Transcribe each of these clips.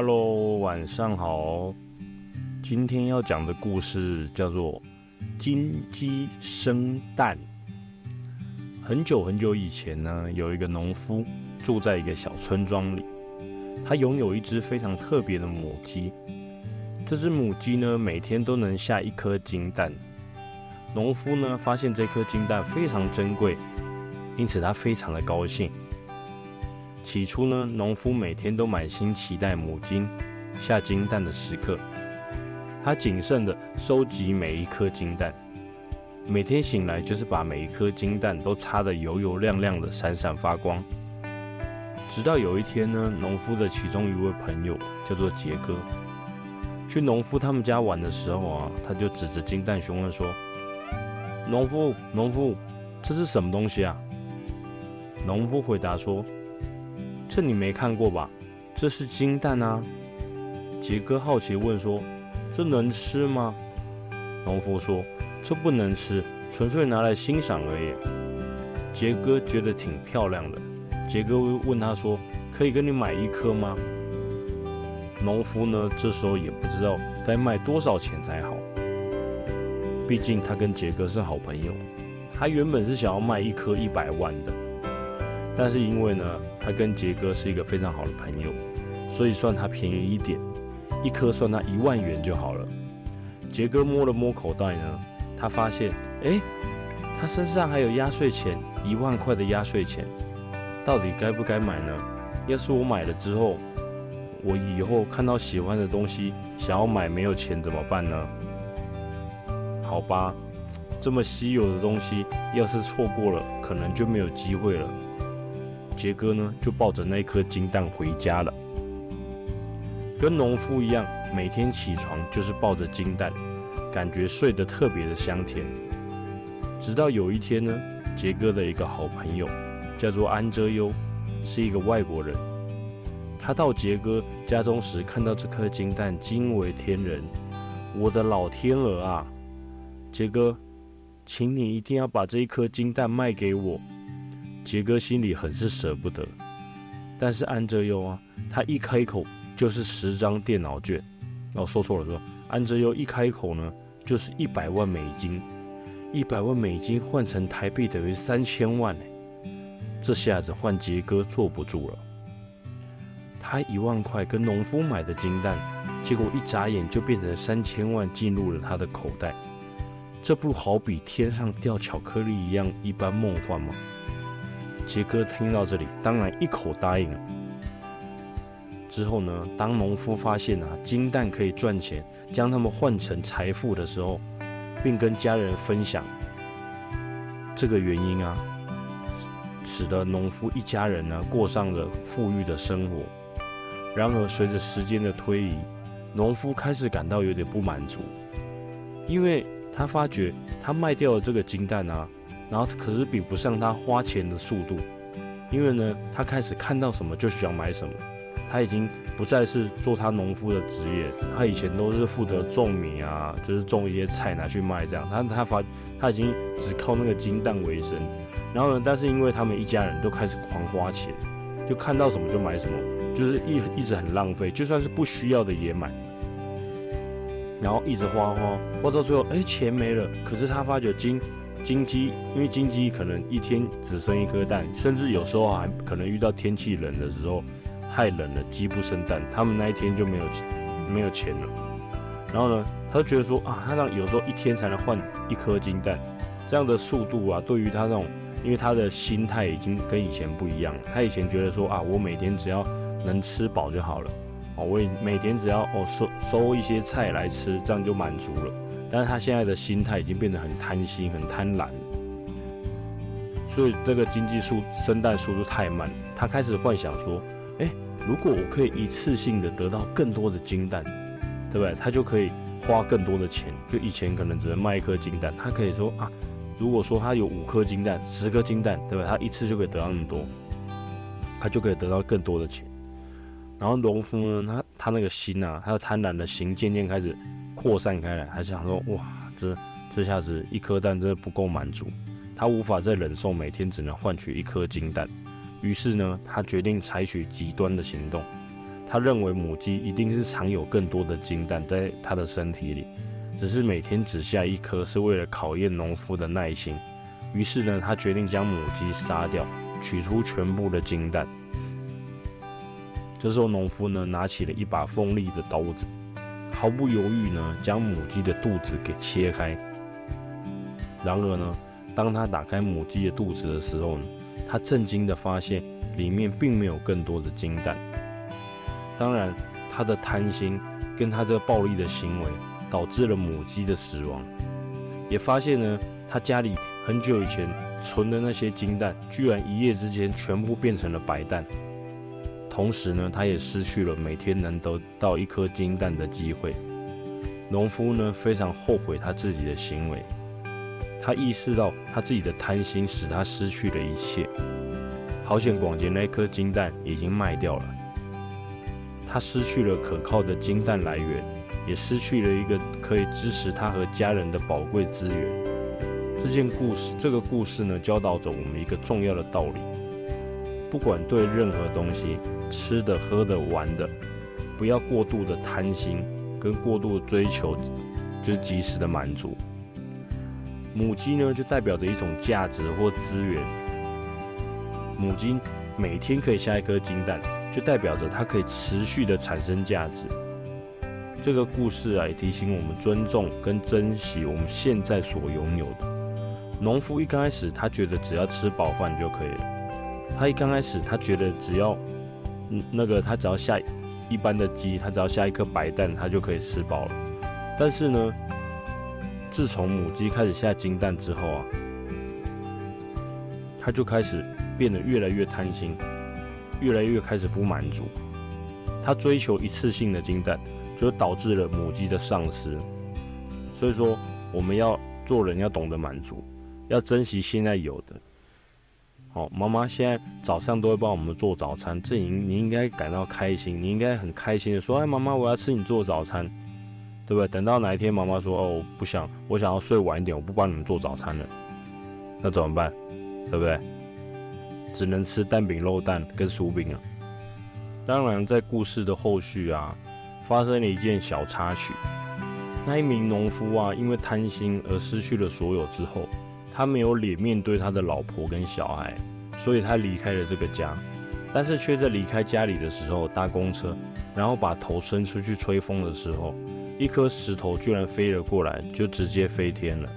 Hello，晚上好。今天要讲的故事叫做《金鸡生蛋》。很久很久以前呢，有一个农夫住在一个小村庄里，他拥有一只非常特别的母鸡。这只母鸡呢，每天都能下一颗金蛋。农夫呢，发现这颗金蛋非常珍贵，因此他非常的高兴。起初呢，农夫每天都满心期待母鸡下金蛋的时刻。他谨慎地收集每一颗金蛋，每天醒来就是把每一颗金蛋都擦得油油亮亮的，闪闪发光。直到有一天呢，农夫的其中一位朋友叫做杰哥，去农夫他们家玩的时候啊，他就指着金蛋询问说：“农夫，农夫，这是什么东西啊？”农夫回答说。这你没看过吧？这是金蛋啊！杰哥好奇问说：“这能吃吗？”农夫说：“这不能吃，纯粹拿来欣赏而已。”杰哥觉得挺漂亮的。杰哥问他说：“可以跟你买一颗吗？”农夫呢，这时候也不知道该卖多少钱才好。毕竟他跟杰哥是好朋友，他原本是想要卖一颗一百万的，但是因为呢。他跟杰哥是一个非常好的朋友，所以算他便宜一点，一颗算他一万元就好了。杰哥摸了摸口袋呢，他发现，哎，他身上还有压岁钱，一万块的压岁钱，到底该不该买呢？要是我买了之后，我以后看到喜欢的东西想要买没有钱怎么办呢？好吧，这么稀有的东西，要是错过了，可能就没有机会了。杰哥呢，就抱着那颗金蛋回家了。跟农夫一样，每天起床就是抱着金蛋，感觉睡得特别的香甜。直到有一天呢，杰哥的一个好朋友叫做安哲优，是一个外国人。他到杰哥家中时，看到这颗金蛋，惊为天人。我的老天鹅啊，杰哥，请你一定要把这一颗金蛋卖给我。杰哥心里很是舍不得，但是安哲优啊，他一开口就是十张电脑券。哦，说错了，说安哲优一开口呢，就是一百万美金，一百万美金换成台币等于三千万呢。这下子换杰哥坐不住了。他一万块跟农夫买的金蛋，结果一眨眼就变成三千万进入了他的口袋。这不好比天上掉巧克力一样一般梦幻吗？杰哥听到这里，当然一口答应了。之后呢，当农夫发现啊金蛋可以赚钱，将它们换成财富的时候，并跟家人分享这个原因啊，使得农夫一家人呢过上了富裕的生活。然而，随着时间的推移，农夫开始感到有点不满足，因为他发觉他卖掉了这个金蛋啊。然后可是比不上他花钱的速度，因为呢，他开始看到什么就想买什么。他已经不再是做他农夫的职业，他以前都是负责种米啊，就是种一些菜拿去卖这样。他他发他已经只靠那个金蛋为生。然后呢，但是因为他们一家人都开始狂花钱，就看到什么就买什么，就是一一直很浪费，就算是不需要的也买。然后一直花花花到最后，哎，钱没了。可是他发觉金。金鸡，因为金鸡可能一天只生一颗蛋，甚至有时候还可能遇到天气冷的时候，太冷了，鸡不生蛋，他们那一天就没有没有钱了。然后呢，他就觉得说啊，他让有时候一天才能换一颗金蛋，这样的速度啊，对于他那种，因为他的心态已经跟以前不一样了。他以前觉得说啊，我每天只要能吃饱就好了，哦，我每天只要哦收收一些菜来吃，这样就满足了。但是他现在的心态已经变得很贪心、很贪婪，所以这个经济速生蛋速度太慢。他开始幻想说：“哎，如果我可以一次性的得到更多的金蛋，对不对？他就可以花更多的钱。就以前可能只能卖一颗金蛋，他可以说啊，如果说他有五颗金蛋、十颗金蛋，对吧？他一次就可以得到那么多，他就可以得到更多的钱。然后农夫呢，他他那个心啊，他的贪婪的心渐渐开始。”扩散开来，还想说哇，这这下子一颗蛋真的不够满足，他无法再忍受每天只能换取一颗金蛋，于是呢，他决定采取极端的行动，他认为母鸡一定是藏有更多的金蛋在它的身体里，只是每天只下一颗是为了考验农夫的耐心。于是呢，他决定将母鸡杀掉，取出全部的金蛋。这时候，农夫呢拿起了一把锋利的刀子，毫不犹豫呢将母鸡的肚子给切开。然而呢，当他打开母鸡的肚子的时候呢，他震惊的发现里面并没有更多的金蛋。当然，他的贪心跟他这暴力的行为导致了母鸡的死亡，也发现呢他家里。很久以前存的那些金蛋，居然一夜之间全部变成了白蛋。同时呢，他也失去了每天能得到一颗金蛋的机会。农夫呢，非常后悔他自己的行为。他意识到他自己的贪心使他失去了一切。好险，广杰那颗金蛋已经卖掉了。他失去了可靠的金蛋来源，也失去了一个可以支持他和家人的宝贵资源。这件故事，这个故事呢，教导着我们一个重要的道理：不管对任何东西，吃的、喝的、玩的，不要过度的贪心，跟过度的追求，就是及时的满足。母鸡呢，就代表着一种价值或资源。母鸡每天可以下一颗金蛋，就代表着它可以持续的产生价值。这个故事啊，也提醒我们尊重跟珍惜我们现在所拥有的。农夫一刚开始，他觉得只要吃饱饭就可以了。他一刚开始，他觉得只要，那个他只要下一般的鸡，他只要下一颗白蛋，他就可以吃饱了。但是呢，自从母鸡开始下金蛋之后啊，他就开始变得越来越贪心，越来越开始不满足。他追求一次性的金蛋，就导致了母鸡的丧失。所以说，我们要做人要懂得满足。要珍惜现在有的。好，妈妈现在早上都会帮我们做早餐，这你你应该感到开心，你应该很开心的说：“哎，妈妈，我要吃你做早餐，对不对？”等到哪一天妈妈说：“哦，不想，我想要睡晚一点，我不帮你们做早餐了。”那怎么办？对不对？只能吃蛋饼、肉蛋跟薯饼了。当然，在故事的后续啊，发生了一件小插曲。那一名农夫啊，因为贪心而失去了所有之后。他没有脸面对他的老婆跟小孩，所以他离开了这个家，但是却在离开家里的时候搭公车，然后把头伸出去吹风的时候，一颗石头居然飞了过来，就直接飞天了。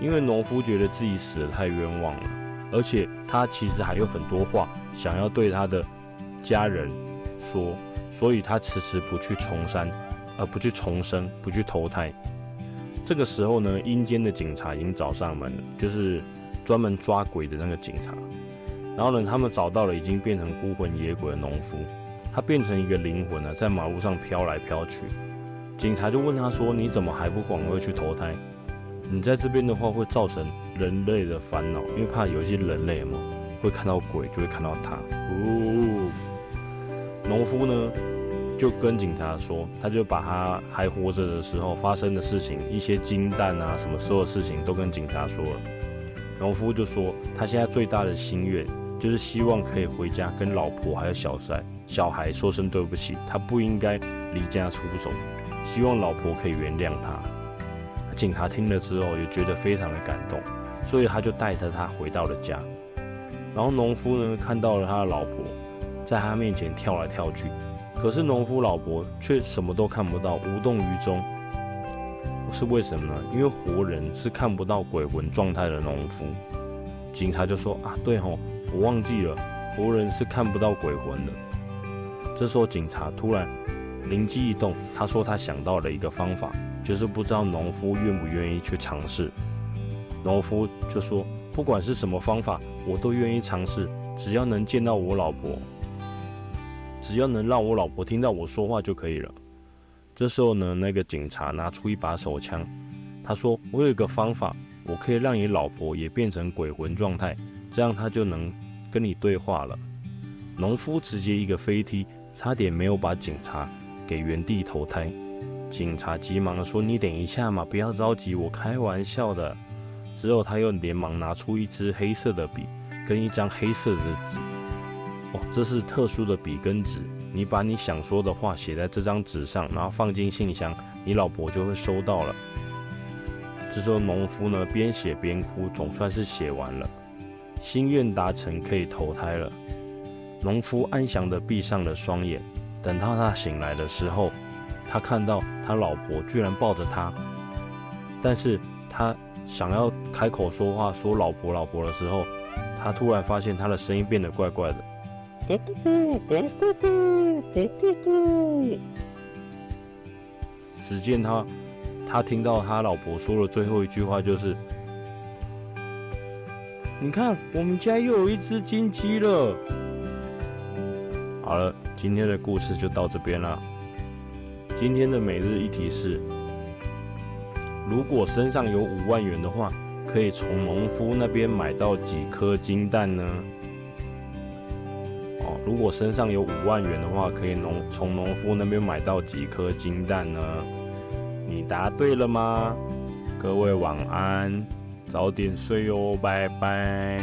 因为农夫觉得自己死得太冤枉了，而且他其实还有很多话想要对他的家人说，所以他迟迟不去重山，而不去重生，不去投胎。这个时候呢，阴间的警察已经找上门了，就是专门抓鬼的那个警察。然后呢，他们找到了已经变成孤魂野鬼的农夫，他变成一个灵魂呢，在马路上飘来飘去。警察就问他说：“你怎么还不赶快去投胎？你在这边的话会造成人类的烦恼，因为怕有一些人类嘛会看到鬼，就会看到他。”哦，农夫呢？就跟警察说，他就把他还活着的时候发生的事情，一些金蛋啊，什么所有事情都跟警察说了。农夫就说，他现在最大的心愿就是希望可以回家跟老婆还有小三小孩说声对不起，他不应该离家出走，希望老婆可以原谅他。警察听了之后也觉得非常的感动，所以他就带着他回到了家。然后农夫呢看到了他的老婆在他面前跳来跳去。可是农夫老婆却什么都看不到，无动于衷，是为什么呢？因为活人是看不到鬼魂状态的农夫。警察就说：“啊，对吼，我忘记了，活人是看不到鬼魂的。”这时候警察突然灵机一动，他说他想到了一个方法，就是不知道农夫愿不愿意去尝试。农夫就说：“不管是什么方法，我都愿意尝试，只要能见到我老婆。”只要能让我老婆听到我说话就可以了。这时候呢，那个警察拿出一把手枪，他说：“我有一个方法，我可以让你老婆也变成鬼魂状态，这样他就能跟你对话了。”农夫直接一个飞踢，差点没有把警察给原地投胎。警察急忙说：“你等一下嘛，不要着急，我开玩笑的。”之后他又连忙拿出一支黑色的笔跟一张黑色的纸。哦，这是特殊的笔跟纸，你把你想说的话写在这张纸上，然后放进信箱，你老婆就会收到了。这时候农夫呢边写边哭，总算是写完了，心愿达成，可以投胎了。农夫安详地闭上了双眼，等到他醒来的时候，他看到他老婆居然抱着他，但是他想要开口说话说“老婆，老婆”的时候，他突然发现他的声音变得怪怪的，咕咕咕咕咕咕咕咕咕。只见他，他听到他老婆说的最后一句话就是：“你看，我们家又有一只金鸡了。”好了，今天的故事就到这边了。今天的每日一题是：如果身上有五万元的话，可以从农夫那边买到几颗金蛋呢？如果身上有五万元的话，可以农从农夫那边买到几颗金蛋呢？你答对了吗？各位晚安，早点睡哦，拜拜。